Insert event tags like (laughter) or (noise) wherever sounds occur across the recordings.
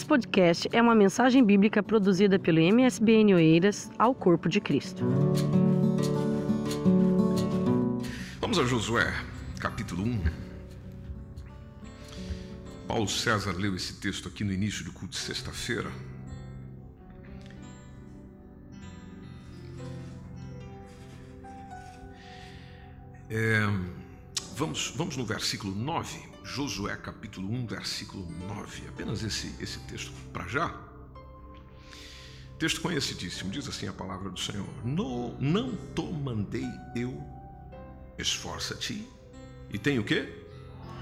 Esse podcast é uma mensagem bíblica produzida pelo MSBN Oeiras ao Corpo de Cristo. Vamos a Josué, capítulo 1. Paulo César leu esse texto aqui no início do culto de sexta-feira. É, vamos, vamos no versículo 9, Josué capítulo 1, versículo 9. Apenas esse, esse texto para já. Texto conhecidíssimo, diz assim a palavra do Senhor: no, Não te mandei eu, esforça-te. E tem o quê?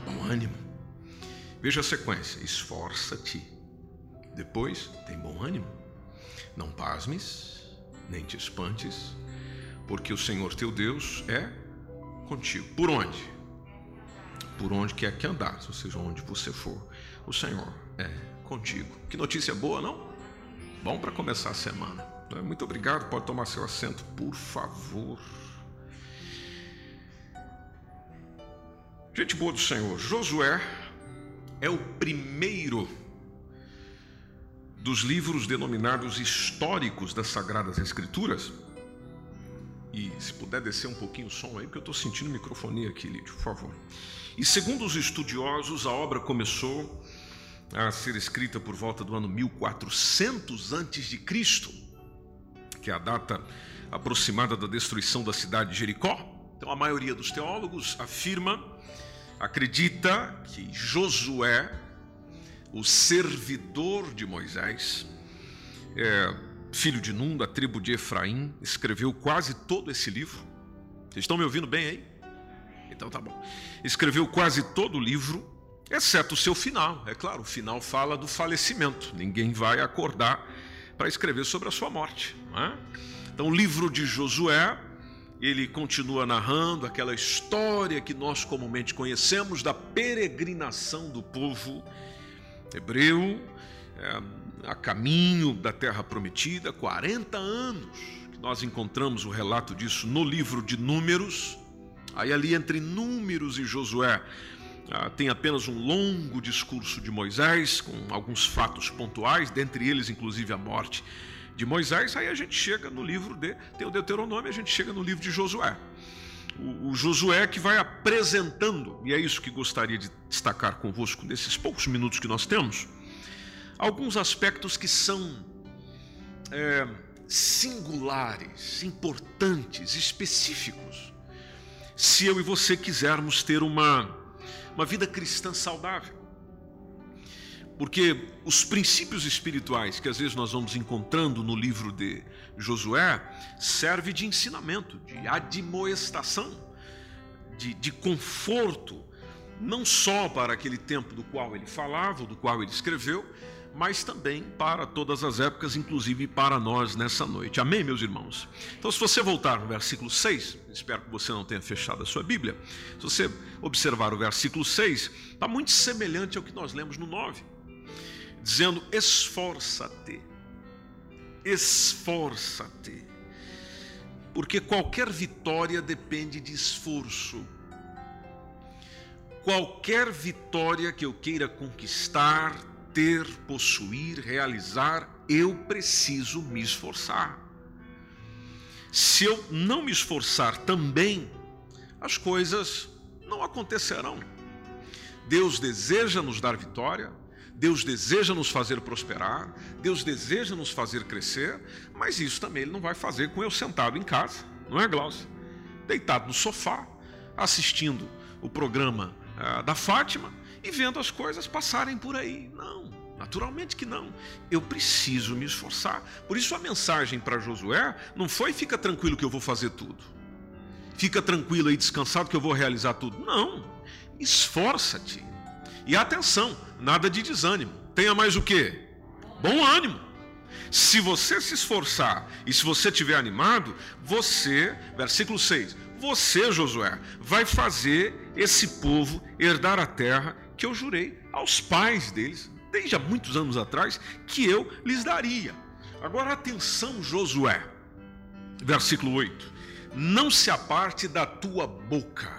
Bom ânimo. Veja a sequência: esforça-te. Depois, tem bom ânimo. Não pasmes, nem te espantes, porque o Senhor teu Deus é contigo. Por onde? Por onde quer que andares, ou seja, onde você for, o Senhor é contigo. Que notícia boa, não? Bom para começar a semana. Né? Muito obrigado, pode tomar seu assento, por favor. Gente boa do Senhor, Josué é o primeiro dos livros denominados históricos das Sagradas Escrituras e se puder descer um pouquinho o som aí, porque eu estou sentindo microfonia aqui, Lídio, por favor. E segundo os estudiosos, a obra começou a ser escrita por volta do ano 1400 antes de Cristo, que é a data aproximada da destruição da cidade de Jericó. Então a maioria dos teólogos afirma, acredita que Josué, o servidor de Moisés, é, filho de Num, da tribo de Efraim, escreveu quase todo esse livro. Vocês estão me ouvindo bem aí? Então tá bom. Escreveu quase todo o livro, exceto o seu final. É claro, o final fala do falecimento. Ninguém vai acordar para escrever sobre a sua morte. É? Então, o livro de Josué, ele continua narrando aquela história que nós comumente conhecemos da peregrinação do povo hebreu. É, a caminho da terra prometida, 40 anos. Nós encontramos o relato disso no livro de Números. Aí, ali entre Números e Josué, ah, tem apenas um longo discurso de Moisés, com alguns fatos pontuais, dentre eles, inclusive, a morte de Moisés. Aí a gente chega no livro de. Tem o Deuteronômio, a gente chega no livro de Josué. O, o Josué que vai apresentando, e é isso que gostaria de destacar convosco nesses poucos minutos que nós temos alguns aspectos que são é, singulares, importantes, específicos, se eu e você quisermos ter uma, uma vida cristã saudável. Porque os princípios espirituais que às vezes nós vamos encontrando no livro de Josué serve de ensinamento, de admoestação, de, de conforto, não só para aquele tempo do qual ele falava, do qual ele escreveu, mas também para todas as épocas, inclusive para nós nessa noite. Amém, meus irmãos? Então, se você voltar no versículo 6, espero que você não tenha fechado a sua Bíblia, se você observar o versículo 6, está muito semelhante ao que nós lemos no 9, dizendo: esforça-te, esforça-te, porque qualquer vitória depende de esforço. Qualquer vitória que eu queira conquistar ter, possuir, realizar, eu preciso me esforçar. Se eu não me esforçar também, as coisas não acontecerão. Deus deseja nos dar vitória, Deus deseja nos fazer prosperar, Deus deseja nos fazer crescer, mas isso também Ele não vai fazer com eu sentado em casa, não é, Glaucio? Deitado no sofá, assistindo o programa ah, da Fátima e vendo as coisas passarem por aí. Não, naturalmente que não. Eu preciso me esforçar. Por isso a mensagem para Josué não foi fica tranquilo que eu vou fazer tudo. Fica tranquilo e descansado que eu vou realizar tudo. Não. Esforça-te. E atenção, nada de desânimo. Tenha mais o quê? Bom ânimo. Se você se esforçar e se você estiver animado, você, versículo 6, você, Josué, vai fazer esse povo herdar a terra que eu jurei aos pais deles, desde há muitos anos atrás, que eu lhes daria. Agora atenção, Josué, versículo 8: Não se aparte da tua boca.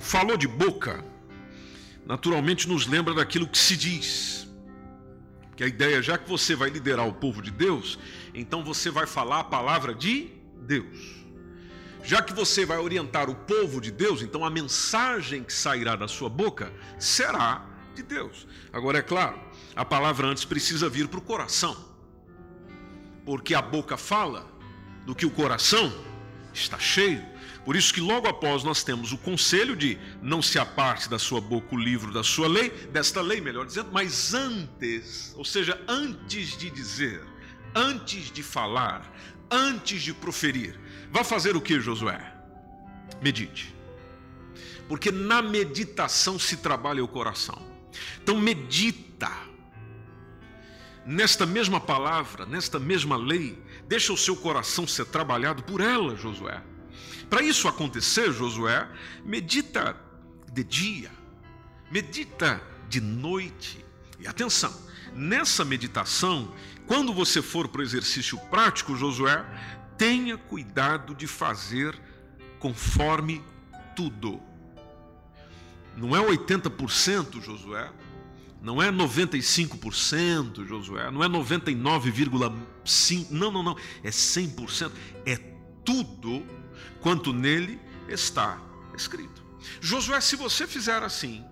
Falou de boca, naturalmente nos lembra daquilo que se diz. Que a ideia, já que você vai liderar o povo de Deus, então você vai falar a palavra de Deus. Já que você vai orientar o povo de Deus, então a mensagem que sairá da sua boca será de Deus. Agora, é claro, a palavra antes precisa vir para o coração, porque a boca fala do que o coração está cheio. Por isso que logo após nós temos o conselho de não se aparte da sua boca o livro da sua lei, desta lei, melhor dizendo, mas antes, ou seja, antes de dizer, antes de falar, antes de proferir, vá fazer o que, Josué? Medite. Porque na meditação se trabalha o coração. Então medita nesta mesma palavra, nesta mesma lei, deixa o seu coração ser trabalhado por ela, Josué. Para isso acontecer, Josué, medita de dia, medita de noite. E atenção, nessa meditação, quando você for para o exercício prático, Josué, tenha cuidado de fazer conforme tudo. Não é 80%, Josué, não é 95%, Josué, não é 99,5%, não, não, não, é 100%, é tudo quanto nele está escrito. Josué, se você fizer assim,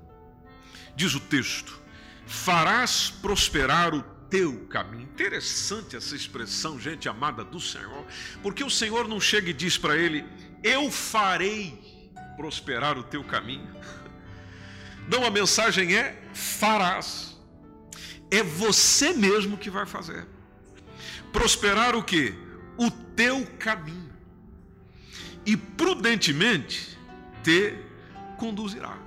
diz o texto, farás prosperar o teu caminho. Interessante essa expressão, gente amada do Senhor, porque o Senhor não chega e diz para ele: Eu farei prosperar o teu caminho. (laughs) Não, a mensagem é: farás. É você mesmo que vai fazer. Prosperar o que? O teu caminho e prudentemente te conduzirás.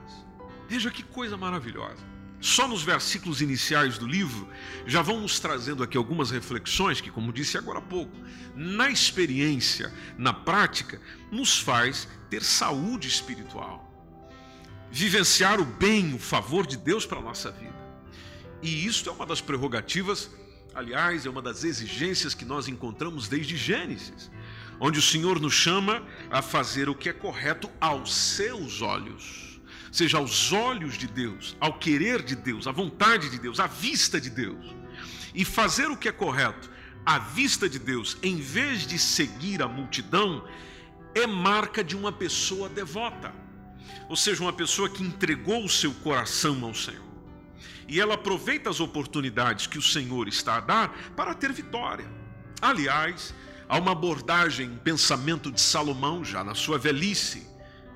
Veja que coisa maravilhosa. Só nos versículos iniciais do livro já vão nos trazendo aqui algumas reflexões que, como disse agora há pouco, na experiência, na prática, nos faz ter saúde espiritual, vivenciar o bem, o favor de Deus para a nossa vida. E isto é uma das prerrogativas, aliás, é uma das exigências que nós encontramos desde Gênesis onde o Senhor nos chama a fazer o que é correto aos seus olhos, seja aos olhos de Deus, ao querer de Deus, à vontade de Deus, à vista de Deus. E fazer o que é correto à vista de Deus, em vez de seguir a multidão, é marca de uma pessoa devota, ou seja, uma pessoa que entregou o seu coração ao Senhor. E ela aproveita as oportunidades que o Senhor está a dar para ter vitória. Aliás, Há uma abordagem, um pensamento de Salomão, já na sua velhice,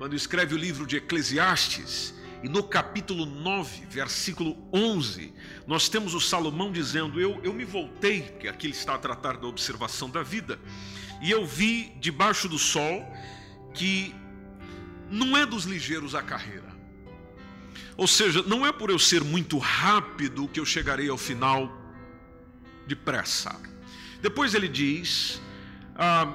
quando escreve o livro de Eclesiastes, e no capítulo 9, versículo 11, nós temos o Salomão dizendo: Eu, eu me voltei, porque aqui ele está a tratar da observação da vida, e eu vi debaixo do sol que não é dos ligeiros a carreira. Ou seja, não é por eu ser muito rápido que eu chegarei ao final depressa. Depois ele diz ah,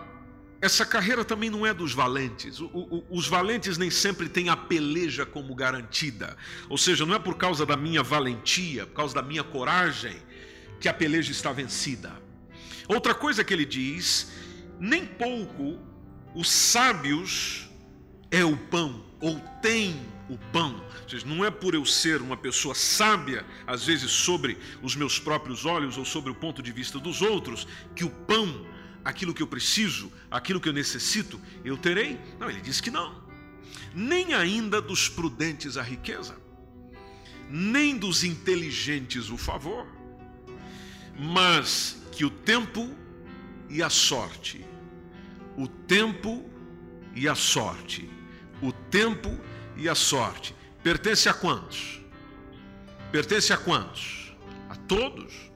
essa carreira também não é dos valentes. O, o, os valentes nem sempre têm a peleja como garantida. Ou seja, não é por causa da minha valentia, por causa da minha coragem, que a peleja está vencida. Outra coisa que ele diz: nem pouco os sábios é o pão, ou têm o pão. Ou seja, não é por eu ser uma pessoa sábia, às vezes sobre os meus próprios olhos ou sobre o ponto de vista dos outros, que o pão aquilo que eu preciso, aquilo que eu necessito, eu terei? Não, ele diz que não. Nem ainda dos prudentes a riqueza, nem dos inteligentes o favor, mas que o tempo e a sorte, o tempo e a sorte, o tempo e a sorte, pertence a quantos? Pertence a quantos? A todos.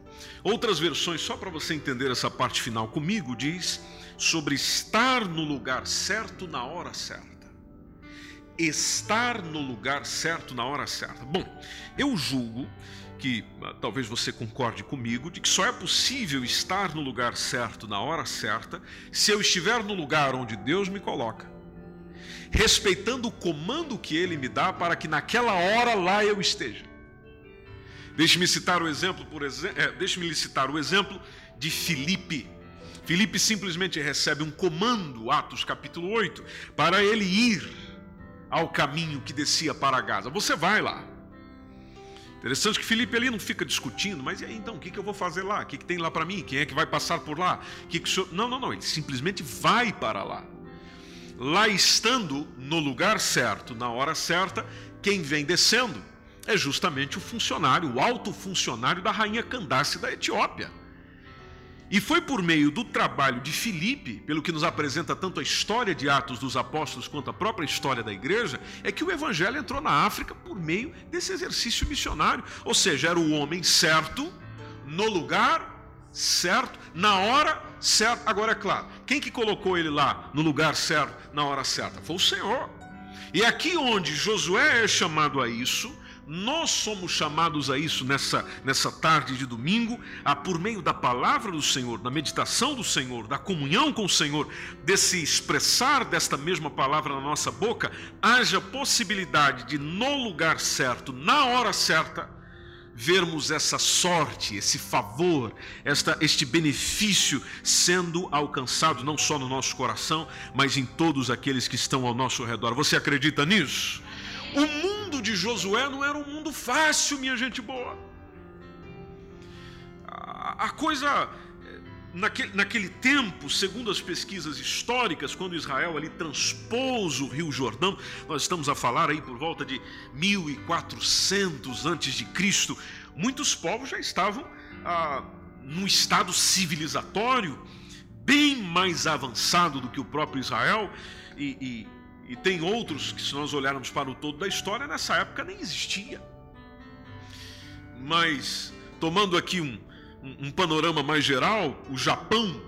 Outras versões, só para você entender essa parte final comigo, diz sobre estar no lugar certo na hora certa. Estar no lugar certo na hora certa. Bom, eu julgo que ah, talvez você concorde comigo de que só é possível estar no lugar certo na hora certa se eu estiver no lugar onde Deus me coloca, respeitando o comando que Ele me dá para que naquela hora lá eu esteja. Deixe-me citar o exemplo, por é, deixe-me citar o exemplo de Filipe. Filipe simplesmente recebe um comando, Atos capítulo 8, para ele ir ao caminho que descia para Gaza. Você vai lá. Interessante que Felipe ali não fica discutindo, mas e aí então, o que, que eu vou fazer lá? O que, que tem lá para mim? Quem é que vai passar por lá? Que. Não, não, não, ele simplesmente vai para lá. Lá estando no lugar certo, na hora certa, quem vem descendo é justamente o funcionário, o alto funcionário da rainha Candace da Etiópia. E foi por meio do trabalho de Filipe, pelo que nos apresenta tanto a história de Atos dos Apóstolos quanto a própria história da igreja, é que o evangelho entrou na África por meio desse exercício missionário. Ou seja, era o homem certo, no lugar certo, na hora certa. Agora é claro, quem que colocou ele lá no lugar certo, na hora certa? Foi o Senhor. E aqui onde Josué é chamado a isso, nós somos chamados a isso nessa, nessa tarde de domingo, a por meio da palavra do Senhor, da meditação do Senhor, da comunhão com o Senhor, desse expressar desta mesma palavra na nossa boca, haja possibilidade de, no lugar certo, na hora certa, vermos essa sorte, esse favor, esta, este benefício sendo alcançado não só no nosso coração, mas em todos aqueles que estão ao nosso redor. Você acredita nisso? O mundo de Josué não era um mundo fácil, minha gente boa. A coisa, naquele, naquele tempo, segundo as pesquisas históricas, quando Israel ali transpôs o Rio Jordão, nós estamos a falar aí por volta de 1400 antes de Cristo, muitos povos já estavam ah, num estado civilizatório bem mais avançado do que o próprio Israel e, e e tem outros que, se nós olharmos para o todo da história, nessa época nem existia. Mas, tomando aqui um, um, panorama mais geral, o Japão,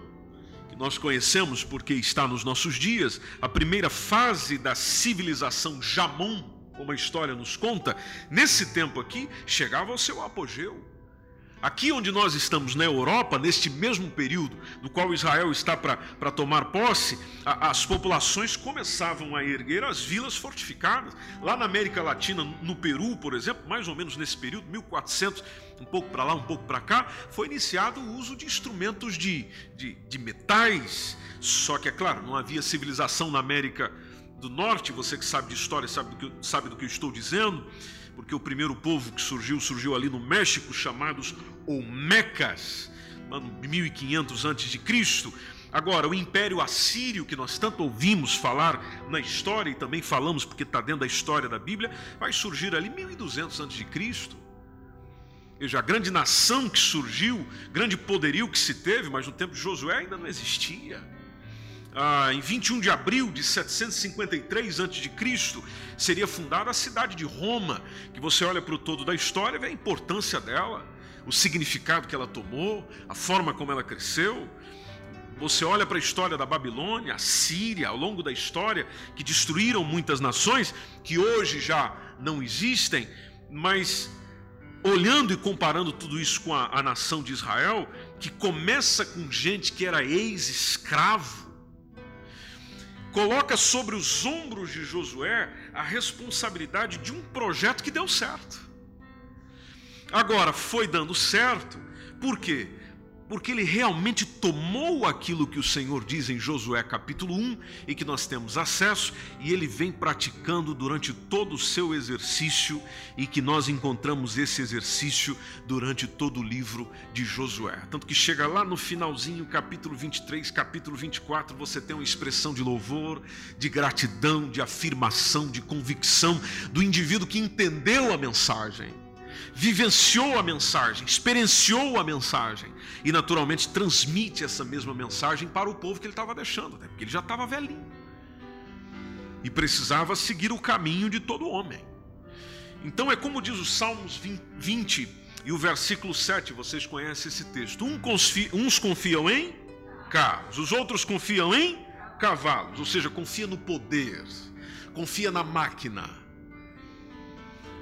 que nós conhecemos porque está nos nossos dias, a primeira fase da civilização Jamon, como a história nos conta, nesse tempo aqui, chegava ao seu apogeu. Aqui onde nós estamos na Europa, neste mesmo período no qual Israel está para tomar posse, a, as populações começavam a erguer as vilas fortificadas. Lá na América Latina, no Peru, por exemplo, mais ou menos nesse período, 1400, um pouco para lá, um pouco para cá, foi iniciado o uso de instrumentos de, de, de metais. Só que, é claro, não havia civilização na América do Norte, você que sabe de história sabe do que, sabe do que eu estou dizendo porque o primeiro povo que surgiu, surgiu ali no México, chamados Olmecas, ano 1500 antes de Cristo. Agora, o Império Assírio, que nós tanto ouvimos falar na história e também falamos porque está dentro da história da Bíblia, vai surgir ali 1200 antes de Cristo. Veja, a grande nação que surgiu, grande poderio que se teve, mas no tempo de Josué ainda não existia ah, em 21 de abril de 753 a.C., seria fundada a cidade de Roma, que você olha para o todo da história, vê a importância dela, o significado que ela tomou, a forma como ela cresceu. Você olha para a história da Babilônia, a Síria, ao longo da história, que destruíram muitas nações, que hoje já não existem, mas olhando e comparando tudo isso com a, a nação de Israel, que começa com gente que era ex-escravo, coloca sobre os ombros de Josué a responsabilidade de um projeto que deu certo. Agora, foi dando certo, por quê? Porque ele realmente tomou aquilo que o Senhor diz em Josué capítulo 1 e que nós temos acesso, e ele vem praticando durante todo o seu exercício, e que nós encontramos esse exercício durante todo o livro de Josué. Tanto que chega lá no finalzinho, capítulo 23, capítulo 24, você tem uma expressão de louvor, de gratidão, de afirmação, de convicção do indivíduo que entendeu a mensagem vivenciou a mensagem, experienciou a mensagem e naturalmente transmite essa mesma mensagem para o povo que ele estava deixando, né? porque ele já estava velhinho e precisava seguir o caminho de todo homem. Então é como diz o Salmos 20 e o versículo 7, vocês conhecem esse texto. Uns confiam em carros, os outros confiam em cavalos, ou seja, confia no poder, confia na máquina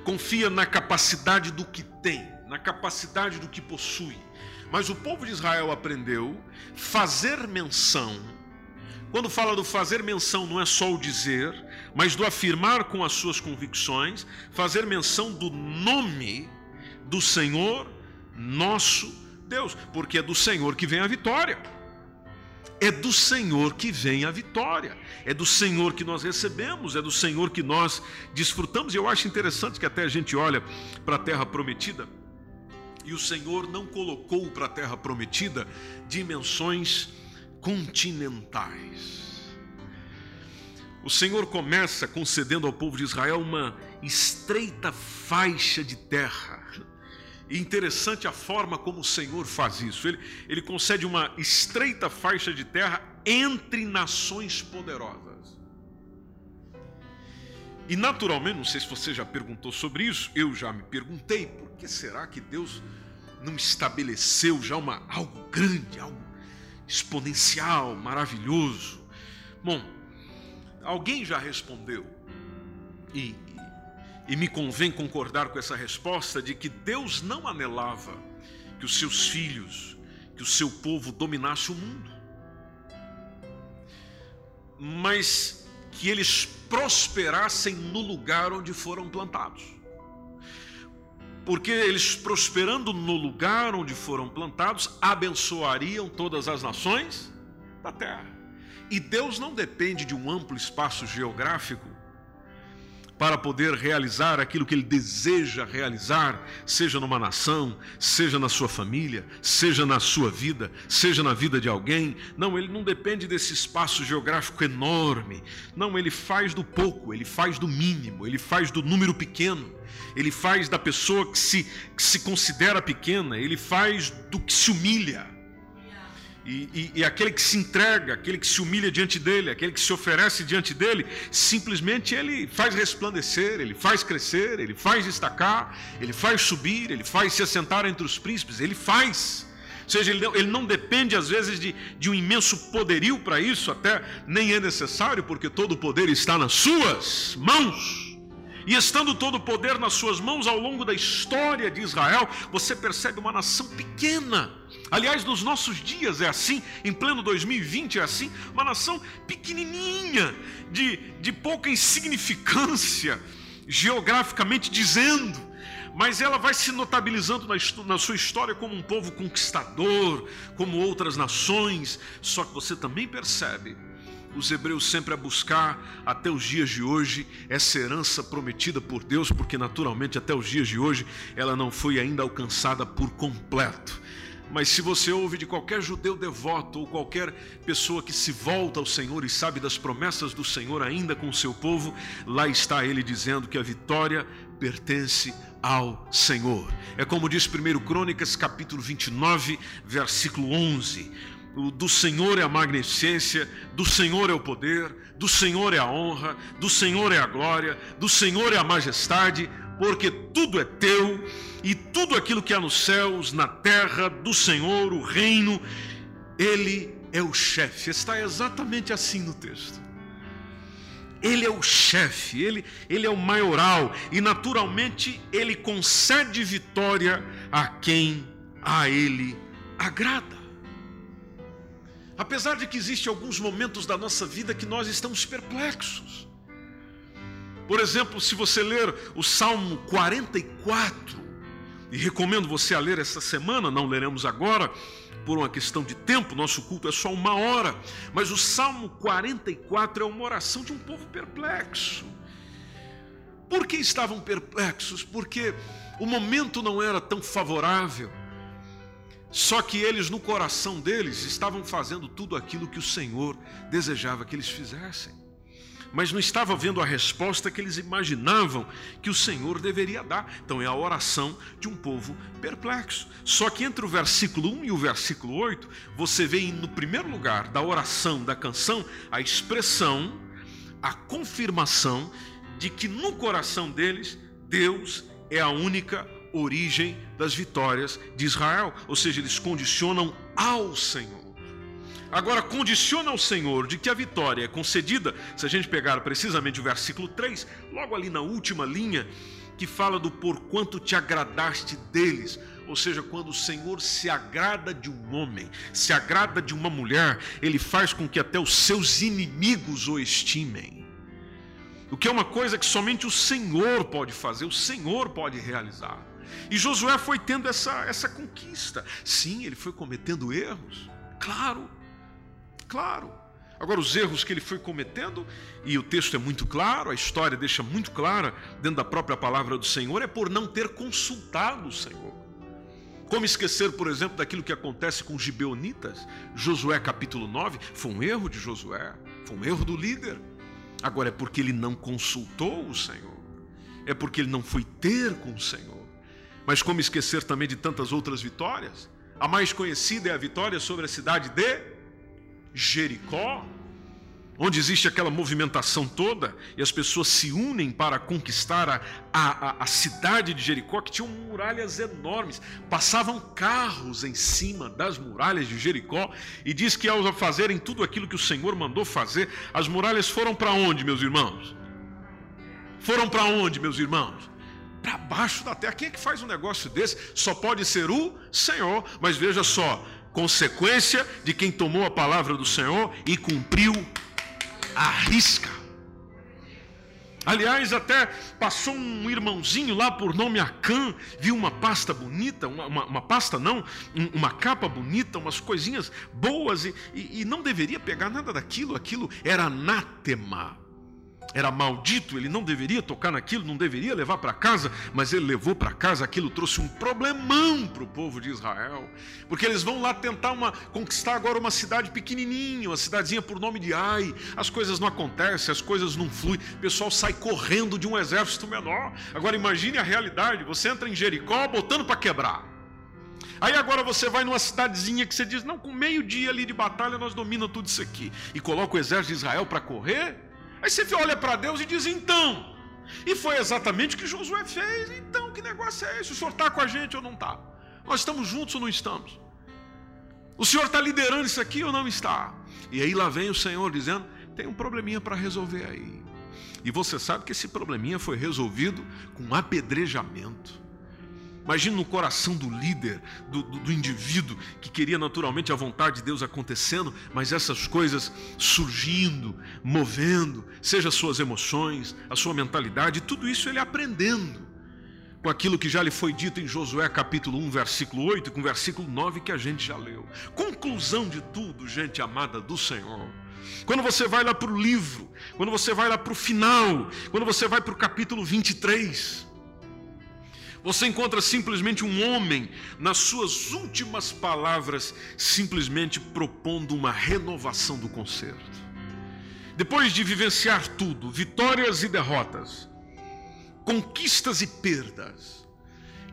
confia na capacidade do que tem, na capacidade do que possui. Mas o povo de Israel aprendeu fazer menção. Quando fala do fazer menção, não é só o dizer, mas do afirmar com as suas convicções, fazer menção do nome do Senhor, nosso Deus, porque é do Senhor que vem a vitória. É do Senhor que vem a vitória, é do Senhor que nós recebemos, é do Senhor que nós desfrutamos. E eu acho interessante que até a gente olha para a terra prometida e o Senhor não colocou para a terra prometida dimensões continentais. O Senhor começa concedendo ao povo de Israel uma estreita faixa de terra e interessante a forma como o Senhor faz isso. Ele, ele concede uma estreita faixa de terra entre nações poderosas. E naturalmente, não sei se você já perguntou sobre isso, eu já me perguntei, por que será que Deus não estabeleceu já uma, algo grande, algo exponencial, maravilhoso? Bom, alguém já respondeu, e, e me convém concordar com essa resposta de que Deus não anelava que os seus filhos, que o seu povo dominasse o mundo, mas que eles prosperassem no lugar onde foram plantados. Porque eles prosperando no lugar onde foram plantados, abençoariam todas as nações da terra. E Deus não depende de um amplo espaço geográfico para poder realizar aquilo que ele deseja realizar, seja numa nação, seja na sua família, seja na sua vida, seja na vida de alguém. Não, ele não depende desse espaço geográfico enorme. Não, ele faz do pouco, ele faz do mínimo, ele faz do número pequeno. Ele faz da pessoa que se, que se considera pequena, ele faz do que se humilha. E, e, e, aquele que se entrega, aquele que se humilha diante dele, aquele que se oferece diante dele, simplesmente ele faz resplandecer, ele faz crescer, ele faz destacar, ele faz subir, ele faz se assentar entre os príncipes, ele faz. Ou seja, ele não, ele não depende às vezes de, de um imenso poderio para isso, até nem é necessário, porque todo o poder está nas suas mãos. E estando todo o poder nas suas mãos ao longo da história de Israel, você percebe uma nação pequena. Aliás, nos nossos dias é assim, em pleno 2020 é assim, uma nação pequenininha, de, de pouca insignificância, geograficamente dizendo, mas ela vai se notabilizando na, sua história como um povo conquistador, como outras nações. Só que você também percebe os hebreus sempre a buscar até os dias de hoje essa herança prometida por Deus, porque naturalmente até os dias de hoje ela não foi ainda alcançada por completo. Mas se você ouve de qualquer judeu devoto ou qualquer pessoa que se volta ao Senhor e sabe das promessas do Senhor ainda com o seu povo, lá está ele dizendo que a vitória pertence ao Senhor. É como diz 1 Crônicas, capítulo 29, versículo 11 do Senhor é a magnificência, do Senhor é o poder, do Senhor é a honra, do Senhor é a glória, do Senhor é a majestade, porque tudo é teu e tudo aquilo que há nos céus, na terra, do Senhor, o reino, Ele é o chefe. Está exatamente assim no texto. Ele é o chefe, ele, ele é o maioral e naturalmente ele concede vitória a quem a ele agrada. Apesar de que existem alguns momentos da nossa vida que nós estamos perplexos. Por exemplo, se você ler o Salmo 44, e recomendo você a ler essa semana, não leremos agora, por uma questão de tempo, nosso culto é só uma hora, mas o Salmo 44 é uma oração de um povo perplexo. Por que estavam perplexos? Porque o momento não era tão favorável. Só que eles, no coração deles, estavam fazendo tudo aquilo que o Senhor desejava que eles fizessem. Mas não estava vendo a resposta que eles imaginavam que o Senhor deveria dar. Então é a oração de um povo perplexo. Só que entre o versículo 1 e o versículo 8, você vê no primeiro lugar da oração, da canção, a expressão, a confirmação de que no coração deles, Deus é a única origem das vitórias de Israel, ou seja, eles condicionam ao Senhor. Agora, condiciona ao Senhor de que a vitória é concedida, se a gente pegar precisamente o versículo 3, logo ali na última linha, que fala do porquanto te agradaste deles, ou seja, quando o Senhor se agrada de um homem, se agrada de uma mulher, ele faz com que até os seus inimigos o estimem. O que é uma coisa que somente o Senhor pode fazer, o Senhor pode realizar. E Josué foi tendo essa, essa conquista. Sim, ele foi cometendo erros, claro. Claro. Agora, os erros que ele foi cometendo, e o texto é muito claro, a história deixa muito clara, dentro da própria palavra do Senhor, é por não ter consultado o Senhor. Como esquecer, por exemplo, daquilo que acontece com os gibeonitas? Josué capítulo 9, foi um erro de Josué, foi um erro do líder. Agora é porque ele não consultou o Senhor, é porque ele não foi ter com o Senhor. Mas como esquecer também de tantas outras vitórias? A mais conhecida é a vitória sobre a cidade de Jericó, onde existe aquela movimentação toda e as pessoas se unem para conquistar a, a, a, cidade de Jericó, que tinha muralhas enormes, passavam carros em cima das muralhas de Jericó, e diz que ao fazerem tudo aquilo que o Senhor mandou fazer, as muralhas foram para onde, meus irmãos? Foram para onde, meus irmãos? Para baixo da terra. Quem é que faz um negócio desse? Só pode ser o Senhor. Mas veja só, consequência de quem tomou a palavra do Senhor e cumpriu a risca. Aliás, até passou um irmãozinho lá por nome Acã, viu uma pasta bonita, uma, uma, uma pasta não, uma capa bonita, umas coisinhas boas, e, e, e não deveria pegar nada daquilo, aquilo era anátema era maldito, ele não deveria tocar naquilo, não deveria levar para casa, mas ele levou para casa, aquilo trouxe um problemão para o povo de Israel, porque eles vão lá tentar uma, conquistar agora uma cidade pequenininha, uma cidadezinha por nome de Ai, as coisas não acontecem, as coisas não fluem, o pessoal sai correndo de um exército menor. Agora imagine a realidade, você entra em Jericó botando para quebrar. Aí agora você vai numa cidadezinha que você diz, não, com meio dia ali de batalha nós dominamos tudo isso aqui, e coloca o exército de Israel para correr, Aí você olha para Deus e diz: então. E foi exatamente o que Josué fez. Então, que negócio é esse? O senhor está com a gente ou não está? Nós estamos juntos ou não estamos? O senhor está liderando isso aqui ou não está? E aí lá vem o Senhor dizendo: tem um probleminha para resolver aí. E você sabe que esse probleminha foi resolvido com apedrejamento. Imagina no coração do líder, do, do, do, indivíduo, que queria naturalmente a vontade de Deus acontecendo, mas essas coisas surgindo, movendo, seja as suas emoções, a sua mentalidade, tudo isso ele aprendendo com aquilo que já lhe foi dito em Josué capítulo 1, versículo 8 e com versículo 9 que a gente já leu. Conclusão de tudo, gente amada do Senhor. Quando você vai lá para o livro, quando você vai lá para o final, quando você vai para o capítulo 23, você encontra simplesmente um homem, nas suas últimas palavras, simplesmente propondo uma renovação do concerto. Depois de vivenciar tudo, vitórias e derrotas, conquistas e perdas,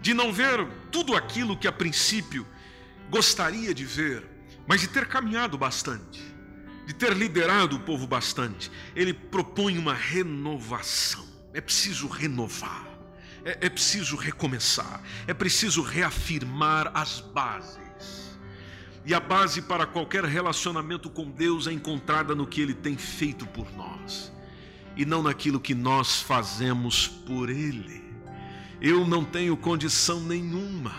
de não ver tudo aquilo que a princípio gostaria de ver, mas de ter caminhado bastante, de ter liderado o povo bastante, ele propõe uma renovação. É preciso renovar é, é preciso recomeçar, é preciso reafirmar as bases. E a base para qualquer relacionamento com Deus é encontrada no que Ele tem feito por nós, e não naquilo que nós fazemos por Ele. Eu não tenho condição nenhuma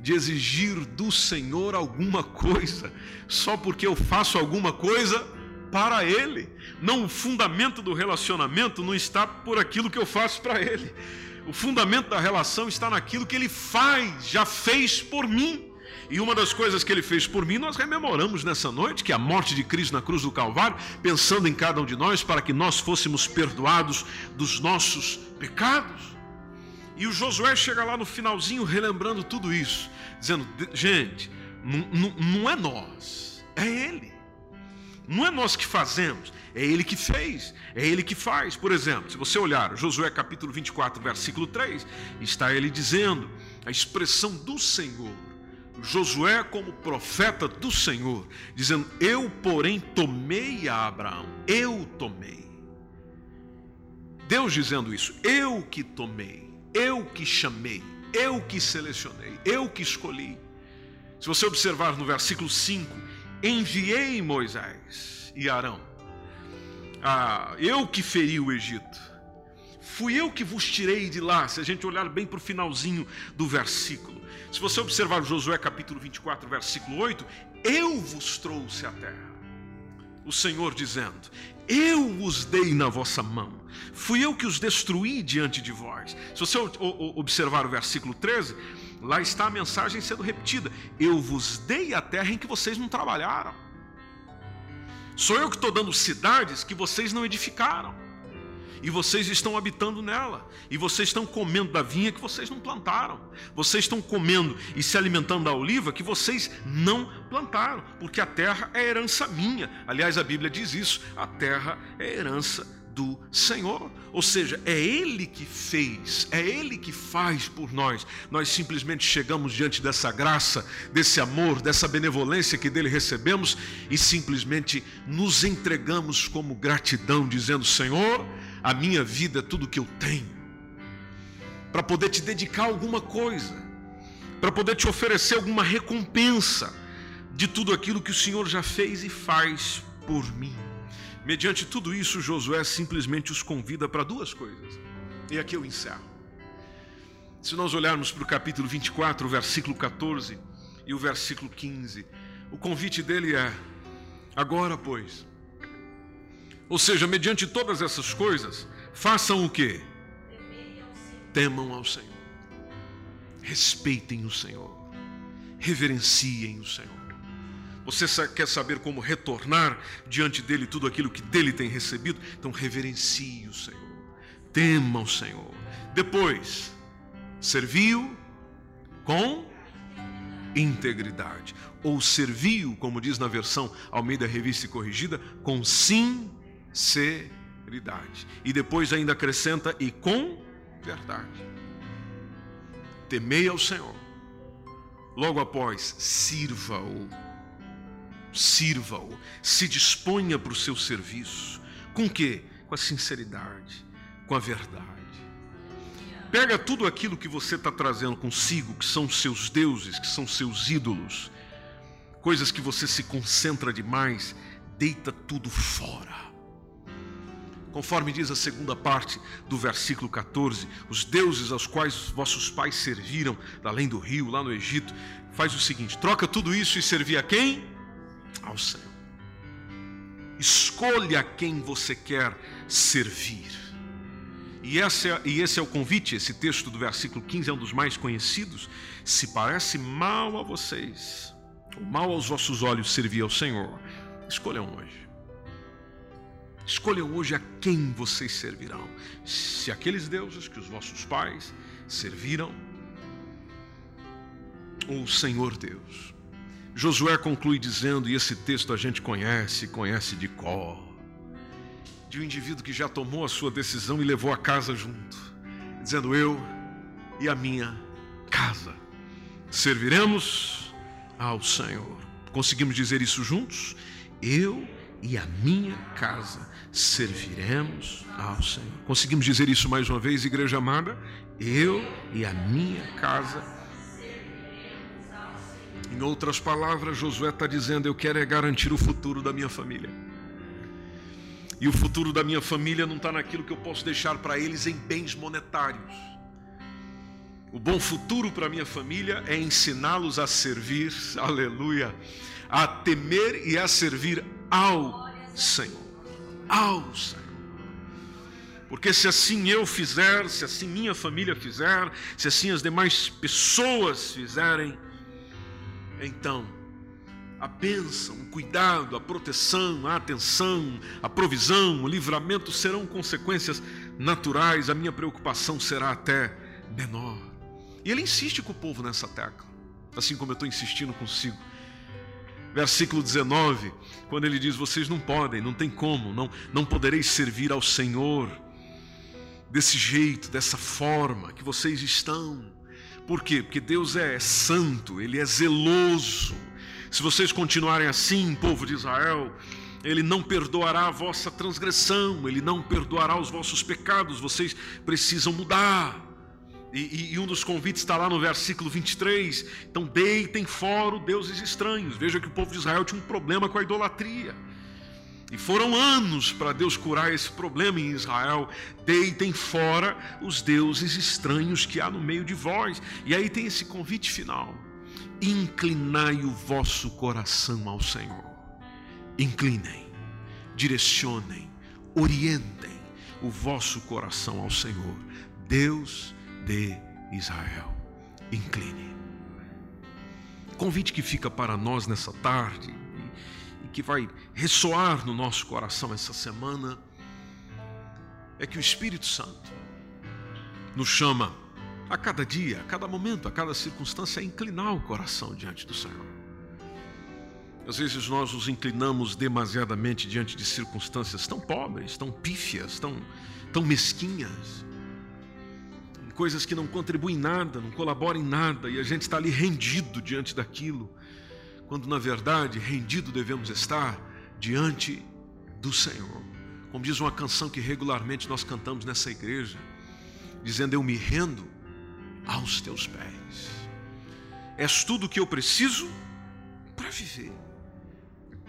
de exigir do Senhor alguma coisa, só porque eu faço alguma coisa para Ele. Não, o fundamento do relacionamento não está por aquilo que eu faço para Ele o fundamento da relação está naquilo que ele faz, já fez por mim. E uma das coisas que ele fez por mim, nós rememoramos nessa noite, que é a morte de Cristo na cruz do Calvário, pensando em cada um de nós, para que nós fôssemos perdoados dos nossos pecados. E o Josué chega lá no finalzinho relembrando tudo isso, dizendo: gente, não é nós, é Ele. Não é nós que fazemos, é Ele que fez, é Ele que faz. Por exemplo, se você olhar Josué capítulo 24, versículo 3, está ele dizendo a expressão do Senhor. Josué, como profeta do Senhor, dizendo: Eu, porém, tomei a Abraão, eu tomei. Deus dizendo isso, eu que tomei, eu que chamei, eu que selecionei, eu que escolhi. Se você observar no versículo 5, enviei Moisés e Arão ah, eu que feri o Egito. Fui eu que vos tirei de lá. Se a gente olhar bem para o finalzinho do versículo. Se você observar Josué capítulo 24, versículo 8, eu vos trouxe à terra. O Senhor dizendo: Eu os dei na vossa mão, fui eu que os destruí diante de vós. Se você observar o versículo 13, lá está a mensagem sendo repetida: Eu vos dei a terra em que vocês não trabalharam. Sou eu que estou dando cidades que vocês não edificaram. E vocês estão habitando nela. E vocês estão comendo da vinha que vocês não plantaram. Vocês estão comendo e se alimentando da oliva que vocês não plantaram. Porque a terra é herança minha. Aliás, a Bíblia diz isso: a terra é herança do Senhor. Ou seja, é Ele que fez, é Ele que faz por nós. Nós simplesmente chegamos diante dessa graça, desse amor, dessa benevolência que dele recebemos e simplesmente nos entregamos como gratidão, dizendo: Senhor, a minha vida é tudo que eu tenho, para poder te dedicar alguma coisa, para poder te oferecer alguma recompensa de tudo aquilo que o Senhor já fez e faz por mim. Mediante tudo isso, Josué simplesmente os convida para duas coisas. E aqui eu encerro. Se nós olharmos para o capítulo 24, o versículo 14 e o versículo 15, o convite dele é: agora, pois. Ou seja, mediante todas essas coisas, façam o que? Temam ao Senhor, respeitem o Senhor, reverenciem o Senhor. Você quer saber como retornar diante dele tudo aquilo que dele tem recebido? Então reverencie o Senhor, tema o Senhor. Depois, serviu com integridade. Ou serviu, como diz na versão Almeida Revista e Corrigida, com sinceridade. E depois ainda acrescenta e com verdade. Temei ao Senhor. Logo após, sirva-o sirva-o, se disponha para o seu serviço. Com que? Com a sinceridade, com a verdade. Pega tudo aquilo que você está trazendo consigo, que são seus deuses, que são seus ídolos, coisas que você se concentra demais, deita tudo fora. Conforme diz a segunda parte do versículo 14, os deuses aos quais vossos pais serviram, além do rio, lá no Egito, faz o seguinte: troca tudo isso e servir a quem? Ao Senhor. Escolha quem você quer servir. E esse, é, e esse é o convite, esse texto do versículo 15 é um dos mais conhecidos. Se parece mal a vocês, ou mal aos vossos olhos servir ao Senhor, escolham hoje. Escolham hoje a quem vocês servirão. Se aqueles deuses que os vossos pais serviram, ou o Senhor Deus. Josué conclui dizendo, e esse texto a gente conhece, conhece de cor, de um indivíduo que já tomou a sua decisão e levou a casa junto, dizendo: Eu e a minha casa serviremos ao Senhor. Conseguimos dizer isso juntos? Eu e a minha casa serviremos ao Senhor. Conseguimos dizer isso mais uma vez, igreja amada? Eu e a minha casa em outras palavras, Josué está dizendo: Eu quero é garantir o futuro da minha família. E o futuro da minha família não está naquilo que eu posso deixar para eles em bens monetários. O bom futuro para minha família é ensiná-los a servir, aleluia, a temer e a servir ao Senhor. Ao Senhor. Porque se assim eu fizer, se assim minha família fizer, se assim as demais pessoas fizerem, então a bênção, o cuidado, a proteção, a atenção, a provisão, o livramento serão consequências naturais, a minha preocupação será até menor. E ele insiste com o povo nessa tecla, assim como eu estou insistindo consigo. Versículo 19, quando ele diz: Vocês não podem, não tem como, não, não podereis servir ao Senhor desse jeito, dessa forma que vocês estão. Por quê? Porque Deus é santo, Ele é zeloso. Se vocês continuarem assim, povo de Israel, Ele não perdoará a vossa transgressão, Ele não perdoará os vossos pecados, vocês precisam mudar. E, e, e, um dos convites está lá no versículo 23. Então, deitem fora deuses estranhos. Veja que o povo de Israel tinha um problema com a idolatria. E foram anos para Deus curar esse problema em Israel. Deitem fora os deuses estranhos que há no meio de vós. E aí tem esse convite final: inclinai o vosso coração ao Senhor. Inclinem, direcionem, orientem o vosso coração ao Senhor, Deus de Israel. Incline. Convite que fica para nós nessa tarde que vai ressoar no nosso coração essa semana é que o Espírito Santo nos chama a cada dia, a cada momento, a cada circunstância a inclinar o coração diante do Senhor. Às vezes nós nos inclinamos demasiadamente diante de circunstâncias tão pobres, tão pífias, tão, tão mesquinhas, coisas que não contribuem em nada, não colaboram em nada, e a gente está ali rendido diante daquilo, quando na verdade rendido devemos estar diante do Senhor. Como diz uma canção que regularmente nós cantamos nessa igreja, dizendo: Eu me rendo aos teus pés. És tudo o que eu preciso para viver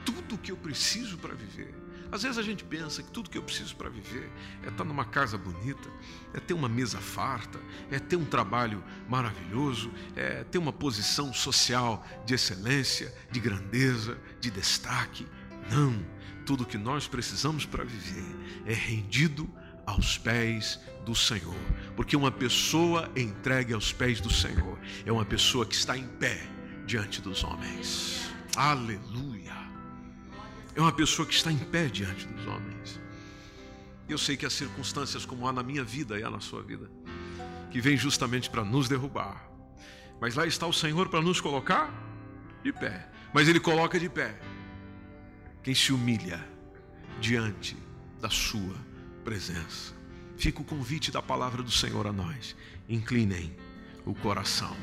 tudo que eu preciso para viver. Às vezes a gente pensa que tudo que eu preciso para viver é estar numa casa bonita, é ter uma mesa farta, é ter um trabalho maravilhoso, é ter uma posição social de excelência, de grandeza, de destaque. Não, tudo que nós precisamos para viver é rendido aos pés do Senhor, porque uma pessoa entregue aos pés do Senhor é uma pessoa que está em pé diante dos homens. Aleluia é uma pessoa que está em pé diante dos homens. Eu sei que as circunstâncias, como há na minha vida e há na sua vida, que vêm justamente para nos derrubar. Mas lá está o Senhor para nos colocar de pé. Mas Ele coloca de pé quem se humilha diante da Sua presença. Fica o convite da palavra do Senhor a nós. Inclinem o coração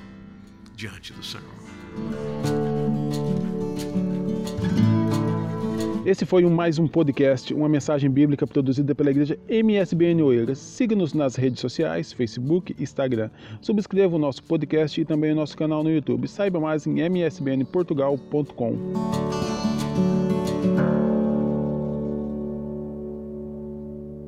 diante do Senhor. Esse foi mais um podcast, uma mensagem bíblica produzida pela igreja MSBN Oeiras. Siga-nos nas redes sociais, Facebook, Instagram. Subscreva o nosso podcast e também o nosso canal no YouTube. Saiba mais em msbnportugal.com.